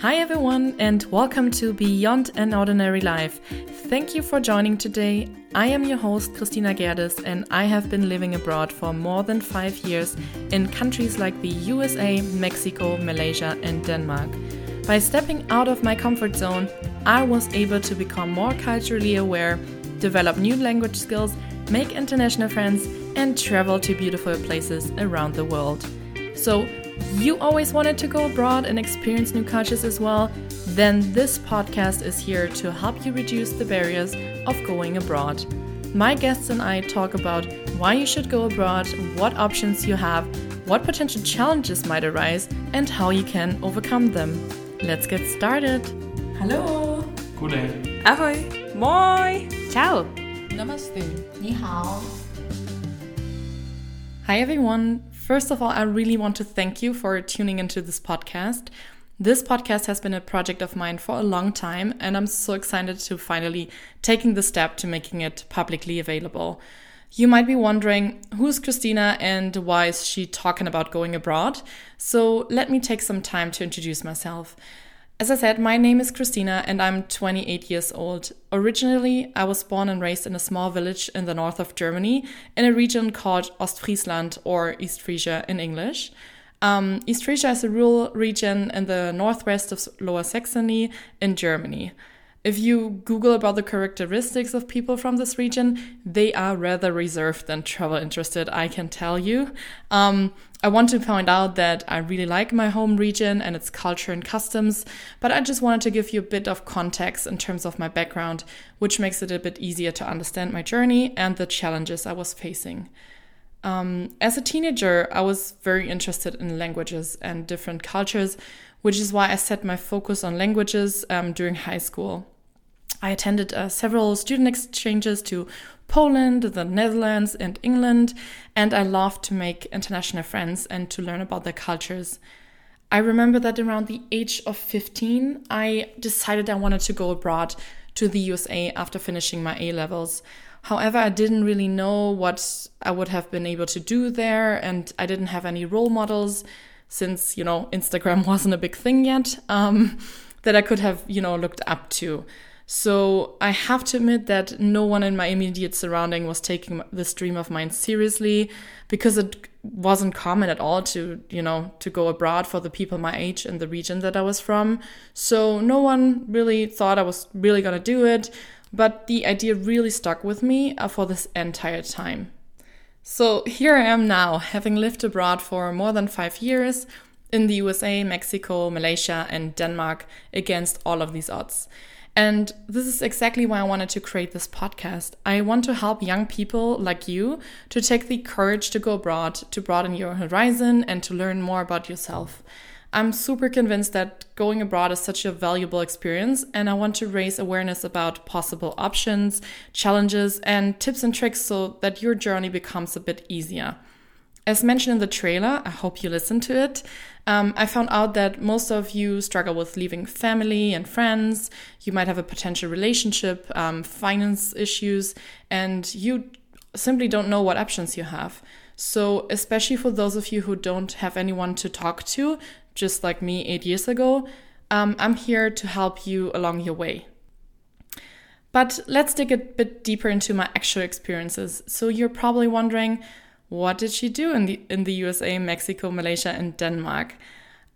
Hi, everyone, and welcome to Beyond an Ordinary Life. Thank you for joining today. I am your host, Christina Gerdes, and I have been living abroad for more than five years in countries like the USA, Mexico, Malaysia, and Denmark. By stepping out of my comfort zone, I was able to become more culturally aware, develop new language skills, make international friends, and travel to beautiful places around the world. So, you always wanted to go abroad and experience new cultures as well? Then this podcast is here to help you reduce the barriers of going abroad. My guests and I talk about why you should go abroad, what options you have, what potential challenges might arise, and how you can overcome them. Let's get started. Hello. Goddag. Ahoy. Moi. Ciao. Namaste. Ni hao. Hi, everyone. First of all, I really want to thank you for tuning into this podcast. This podcast has been a project of mine for a long time, and I'm so excited to finally taking the step to making it publicly available. You might be wondering who's Christina and why is she talking about going abroad? So let me take some time to introduce myself. As I said, my name is Christina and I'm 28 years old. Originally, I was born and raised in a small village in the north of Germany in a region called Ostfriesland or East Frisia in English. Um, East Frisia is a rural region in the northwest of Lower Saxony in Germany. If you Google about the characteristics of people from this region, they are rather reserved and travel interested, I can tell you. Um, I want to point out that I really like my home region and its culture and customs, but I just wanted to give you a bit of context in terms of my background, which makes it a bit easier to understand my journey and the challenges I was facing. Um, as a teenager, I was very interested in languages and different cultures, which is why I set my focus on languages um, during high school. I attended uh, several student exchanges to Poland, the Netherlands, and England, and I loved to make international friends and to learn about their cultures. I remember that around the age of 15, I decided I wanted to go abroad to the USA after finishing my A levels. However, I didn't really know what I would have been able to do there, and I didn't have any role models since, you know, Instagram wasn't a big thing yet um, that I could have, you know, looked up to. So I have to admit that no one in my immediate surrounding was taking this dream of mine seriously because it wasn't common at all to, you know, to go abroad for the people my age in the region that I was from. So no one really thought I was really going to do it, but the idea really stuck with me uh, for this entire time. So here I am now, having lived abroad for more than five years in the USA, Mexico, Malaysia, and Denmark against all of these odds. And this is exactly why I wanted to create this podcast. I want to help young people like you to take the courage to go abroad, to broaden your horizon, and to learn more about yourself. I'm super convinced that going abroad is such a valuable experience, and I want to raise awareness about possible options, challenges, and tips and tricks so that your journey becomes a bit easier. As mentioned in the trailer, I hope you listened to it. Um, I found out that most of you struggle with leaving family and friends. You might have a potential relationship, um, finance issues, and you simply don't know what options you have. So, especially for those of you who don't have anyone to talk to, just like me eight years ago, um, I'm here to help you along your way. But let's dig a bit deeper into my actual experiences. So, you're probably wondering, what did she do in the in the USA, Mexico, Malaysia, and Denmark?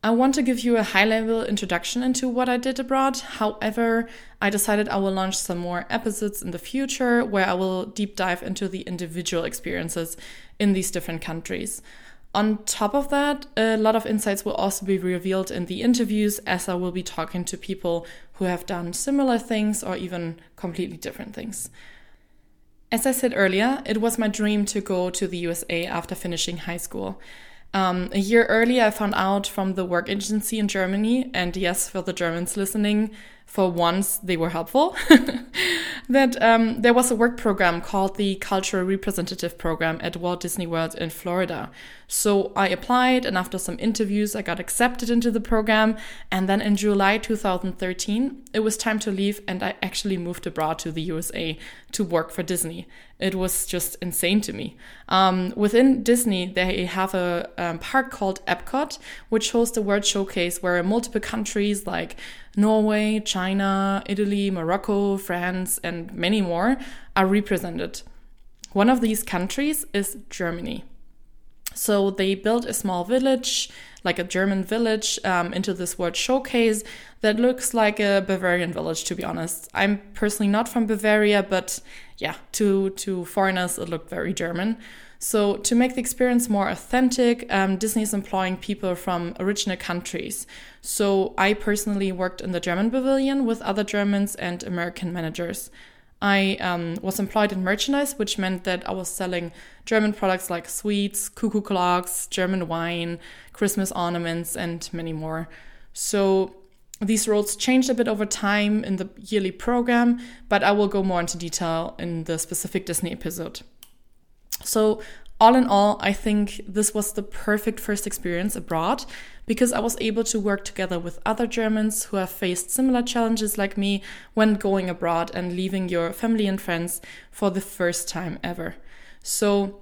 I want to give you a high level introduction into what I did abroad. However, I decided I will launch some more episodes in the future where I will deep dive into the individual experiences in these different countries. On top of that, a lot of insights will also be revealed in the interviews as I will be talking to people who have done similar things or even completely different things. As I said earlier, it was my dream to go to the USA after finishing high school. Um, a year earlier, I found out from the work agency in Germany, and yes, for the Germans listening, for once they were helpful, that um, there was a work program called the Cultural Representative Program at Walt Disney World in Florida. So I applied, and after some interviews, I got accepted into the program. And then in July 2013, it was time to leave, and I actually moved abroad to the USA to work for Disney. It was just insane to me. Um, within Disney, they have a um, park called Epcot, which hosts a World Showcase where multiple countries like Norway, China, Italy, Morocco, France, and many more are represented. One of these countries is Germany. So they built a small village, like a German village, um, into this world showcase that looks like a Bavarian village, to be honest. I'm personally not from Bavaria, but yeah, to, to foreigners, it looked very German. So, to make the experience more authentic, um, Disney is employing people from original countries. So, I personally worked in the German pavilion with other Germans and American managers. I um, was employed in merchandise, which meant that I was selling German products like sweets, cuckoo clocks, German wine, Christmas ornaments, and many more. So these roles changed a bit over time in the yearly program, but I will go more into detail in the specific Disney episode. So all in all, I think this was the perfect first experience abroad because I was able to work together with other Germans who have faced similar challenges like me when going abroad and leaving your family and friends for the first time ever. So,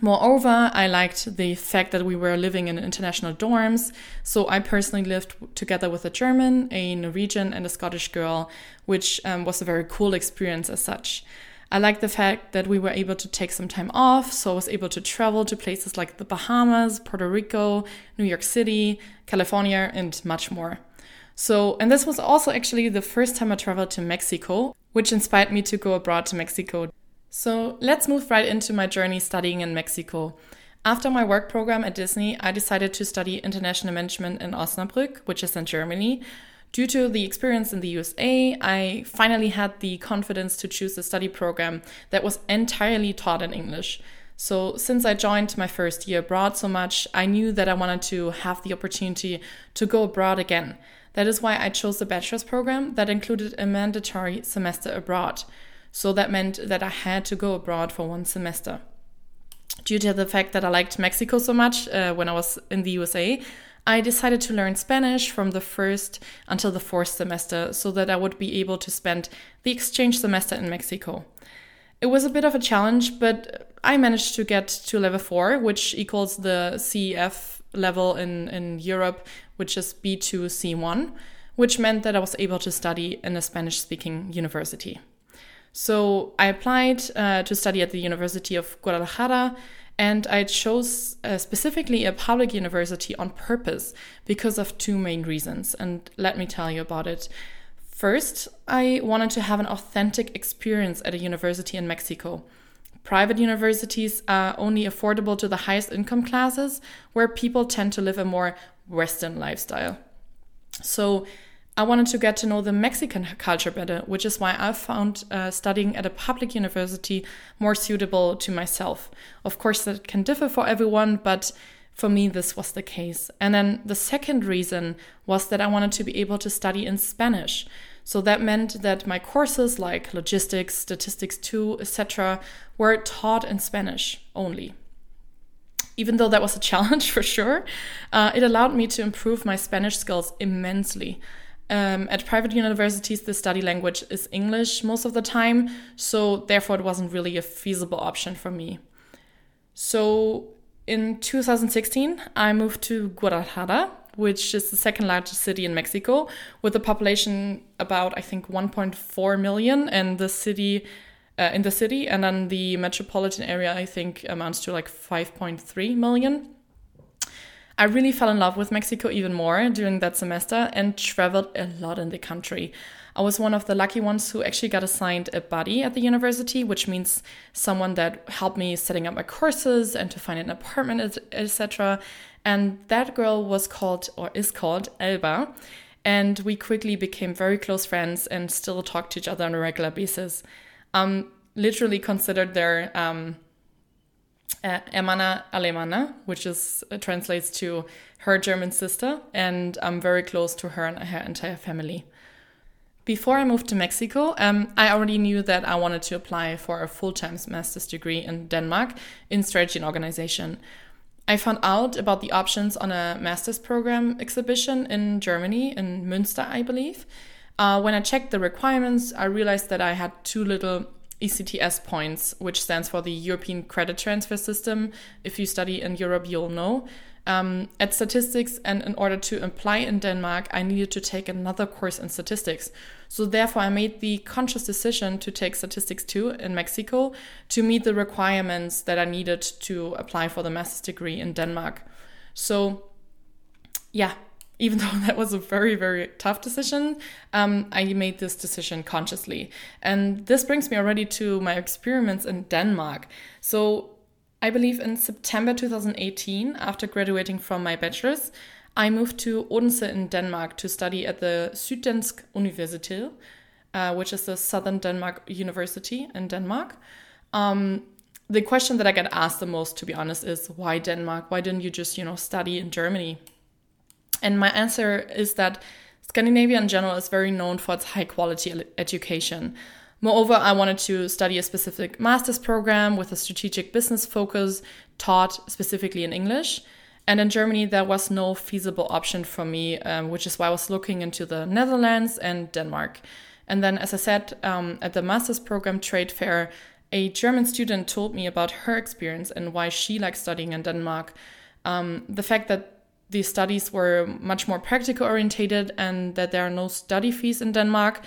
Moreover, I liked the fact that we were living in international dorms. So I personally lived together with a German, a Norwegian, and a Scottish girl, which um, was a very cool experience as such. I like the fact that we were able to take some time off, so I was able to travel to places like the Bahamas, Puerto Rico, New York City, California, and much more. So, and this was also actually the first time I traveled to Mexico, which inspired me to go abroad to Mexico. So, let's move right into my journey studying in Mexico. After my work program at Disney, I decided to study international management in Osnabrück, which is in Germany, Due to the experience in the USA, I finally had the confidence to choose a study program that was entirely taught in English. So, since I joined my first year abroad so much, I knew that I wanted to have the opportunity to go abroad again. That is why I chose a bachelor's program that included a mandatory semester abroad. So, that meant that I had to go abroad for one semester. Due to the fact that I liked Mexico so much uh, when I was in the USA, I decided to learn Spanish from the first until the fourth semester so that I would be able to spend the exchange semester in Mexico. It was a bit of a challenge, but I managed to get to level four, which equals the CEF level in, in Europe, which is B2 C1, which meant that I was able to study in a Spanish speaking university. So I applied uh, to study at the University of Guadalajara and I chose uh, specifically a public university on purpose because of two main reasons. And let me tell you about it. First, I wanted to have an authentic experience at a university in Mexico. Private universities are only affordable to the highest income classes, where people tend to live a more Western lifestyle. So, I wanted to get to know the Mexican culture better, which is why I found uh, studying at a public university more suitable to myself. Of course, that can differ for everyone, but for me, this was the case. And then the second reason was that I wanted to be able to study in Spanish. So that meant that my courses like logistics, statistics 2, etc., were taught in Spanish only. Even though that was a challenge for sure, uh, it allowed me to improve my Spanish skills immensely. Um, at private universities, the study language is English most of the time, so therefore it wasn't really a feasible option for me. So in 2016, I moved to Guadalajara, which is the second largest city in Mexico, with a population about I think 1.4 million, and the city uh, in the city, and then the metropolitan area I think amounts to like 5.3 million. I really fell in love with Mexico even more during that semester and traveled a lot in the country. I was one of the lucky ones who actually got assigned a buddy at the university, which means someone that helped me setting up my courses and to find an apartment, etc. And that girl was called or is called Elba. And we quickly became very close friends and still talk to each other on a regular basis. Um, literally considered their um, uh, Hermana Alemana, which is uh, translates to her German sister, and I'm very close to her and her entire family. Before I moved to Mexico, um, I already knew that I wanted to apply for a full time master's degree in Denmark in strategy and organization. I found out about the options on a master's program exhibition in Germany, in Münster, I believe. Uh, when I checked the requirements, I realized that I had too little ECTS points, which stands for the European Credit Transfer System. If you study in Europe, you'll know. Um, at statistics, and in order to apply in Denmark, I needed to take another course in statistics. So, therefore, I made the conscious decision to take statistics 2 in Mexico to meet the requirements that I needed to apply for the master's degree in Denmark. So, yeah, even though that was a very, very tough decision, um, I made this decision consciously. And this brings me already to my experiments in Denmark. So, I believe in September 2018, after graduating from my bachelor's, I moved to Odense in Denmark to study at the Syddansk Universitet, uh, which is the Southern Denmark University in Denmark. Um, the question that I get asked the most, to be honest, is why Denmark? Why didn't you just, you know, study in Germany? And my answer is that Scandinavia in general is very known for its high quality education. Moreover, I wanted to study a specific master's program with a strategic business focus taught specifically in English. And in Germany, there was no feasible option for me, um, which is why I was looking into the Netherlands and Denmark. And then, as I said, um, at the master's program trade fair, a German student told me about her experience and why she liked studying in Denmark. Um, the fact that these studies were much more practical orientated and that there are no study fees in Denmark,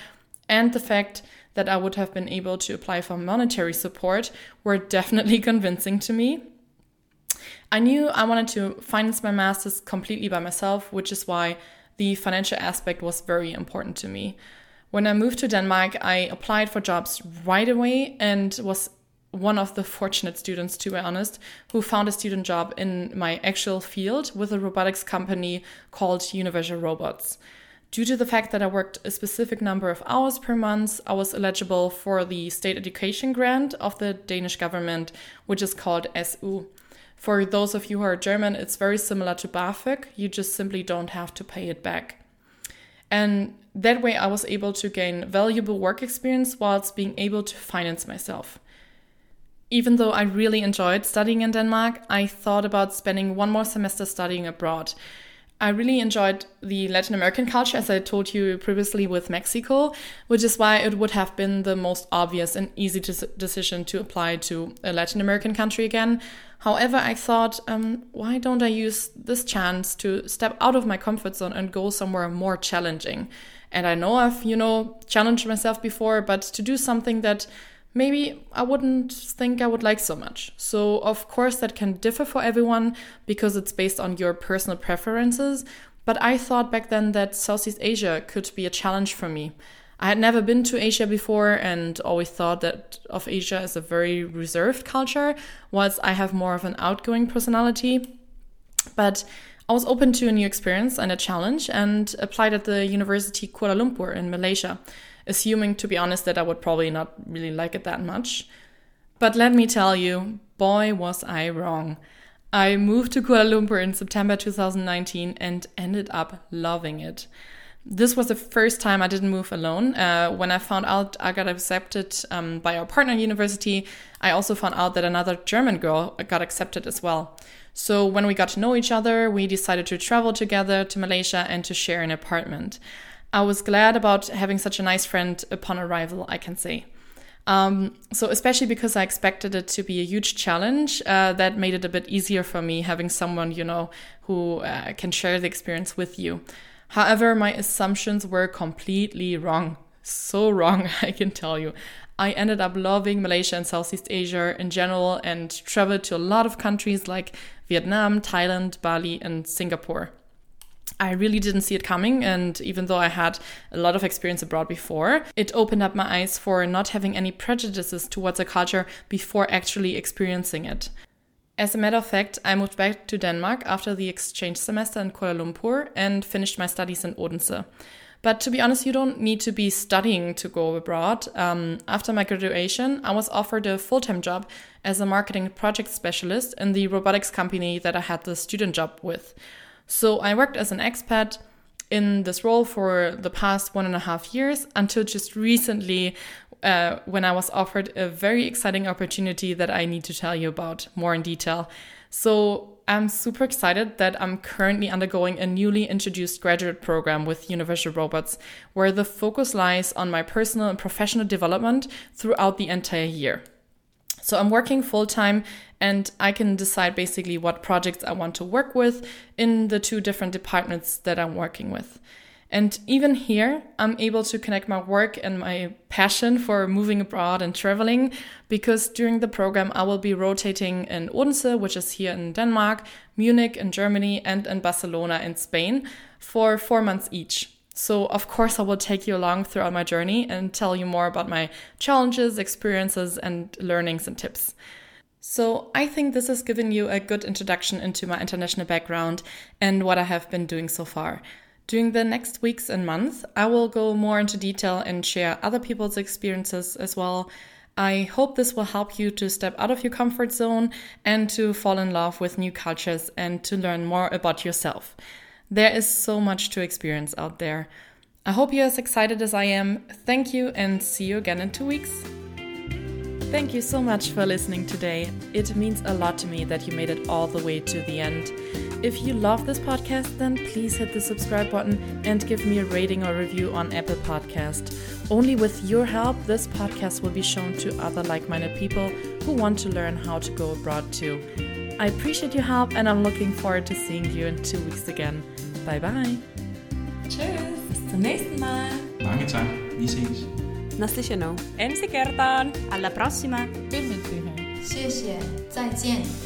and the fact that I would have been able to apply for monetary support were definitely convincing to me. I knew I wanted to finance my master's completely by myself, which is why the financial aspect was very important to me. When I moved to Denmark, I applied for jobs right away and was one of the fortunate students, to be honest, who found a student job in my actual field with a robotics company called Universal Robots. Due to the fact that I worked a specific number of hours per month, I was eligible for the state education grant of the Danish government, which is called SU. For those of you who are German, it's very similar to BAföG. You just simply don't have to pay it back. And that way, I was able to gain valuable work experience whilst being able to finance myself. Even though I really enjoyed studying in Denmark, I thought about spending one more semester studying abroad. I really enjoyed the Latin American culture, as I told you previously with Mexico, which is why it would have been the most obvious and easy decision to apply to a Latin American country again. However, I thought, um, why don't I use this chance to step out of my comfort zone and go somewhere more challenging? And I know I've, you know, challenged myself before, but to do something that maybe I wouldn't think I would like so much. So, of course, that can differ for everyone because it's based on your personal preferences. But I thought back then that Southeast Asia could be a challenge for me. I had never been to Asia before and always thought that of Asia as a very reserved culture, whilst I have more of an outgoing personality. But I was open to a new experience and a challenge and applied at the University Kuala Lumpur in Malaysia assuming, to be honest, that I would probably not really like it that much. But let me tell you, boy, was I wrong. I moved to Kuala Lumpur in September 2019 and ended up loving it. This was the first time I didn't move alone. Uh, when I found out I got accepted um, by our partner university, I also found out that another German girl got accepted as well. So when we got to know each other, we decided to travel together to Malaysia and to share an apartment. I was glad about having such a nice friend upon arrival, I can say. Um, so, especially because I expected it to be a huge challenge, uh, that made it a bit easier for me having someone, you know, who uh, can share the experience with you. However, my assumptions were completely wrong. So wrong, I can tell you. I ended up loving Malaysia and Southeast Asia in general and traveled to a lot of countries like Vietnam, Thailand, Bali, and Singapore. I really didn't see it coming. And even though I had a lot of experience abroad before, it opened up my eyes for not having any prejudices towards a culture before actually experiencing it. As a matter of fact, I moved back to Denmark after the exchange semester in Kuala Lumpur and finished my studies in Odense. But to be honest, you don't need to be studying to go abroad. Um, after my graduation, I was offered a full time job as a marketing project specialist in the robotics company that I had the student job with. So I worked as an expat in this role for the past one and a half years until just recently uh, when I was offered a very exciting opportunity that I need to tell you about more in detail. So I'm super excited that I'm currently undergoing a newly introduced graduate program with Universal Robots, where the focus lies on my personal and professional development throughout the entire year. So I'm working full time and I can decide basically what projects I want to work with in the two different departments that I'm working with. And even here, I'm able to connect my work and my passion for moving abroad and traveling because during the program, I will be rotating in Odense, which is here in Denmark, Munich in Germany, and in Barcelona in Spain for four months each. So, of course, I will take you along throughout my journey and tell you more about my challenges, experiences, and learnings and tips. So, I think this has given you a good introduction into my international background and what I have been doing so far. During the next weeks and months, I will go more into detail and share other people's experiences as well. I hope this will help you to step out of your comfort zone and to fall in love with new cultures and to learn more about yourself. There is so much to experience out there. I hope you're as excited as I am. Thank you and see you again in two weeks. Thank you so much for listening today. It means a lot to me that you made it all the way to the end. If you love this podcast, then please hit the subscribe button and give me a rating or review on Apple Podcast. Only with your help, this podcast will be shown to other like-minded people who want to learn how to go abroad too. I appreciate your help and I'm looking forward to seeing you in two weeks again. Bye bye. Tschüss, bis zum nächsten Mal. Mange tak. Vi ses. Naslyšenou. Ensi kertaan! Alla prossima. 谢谢，再见。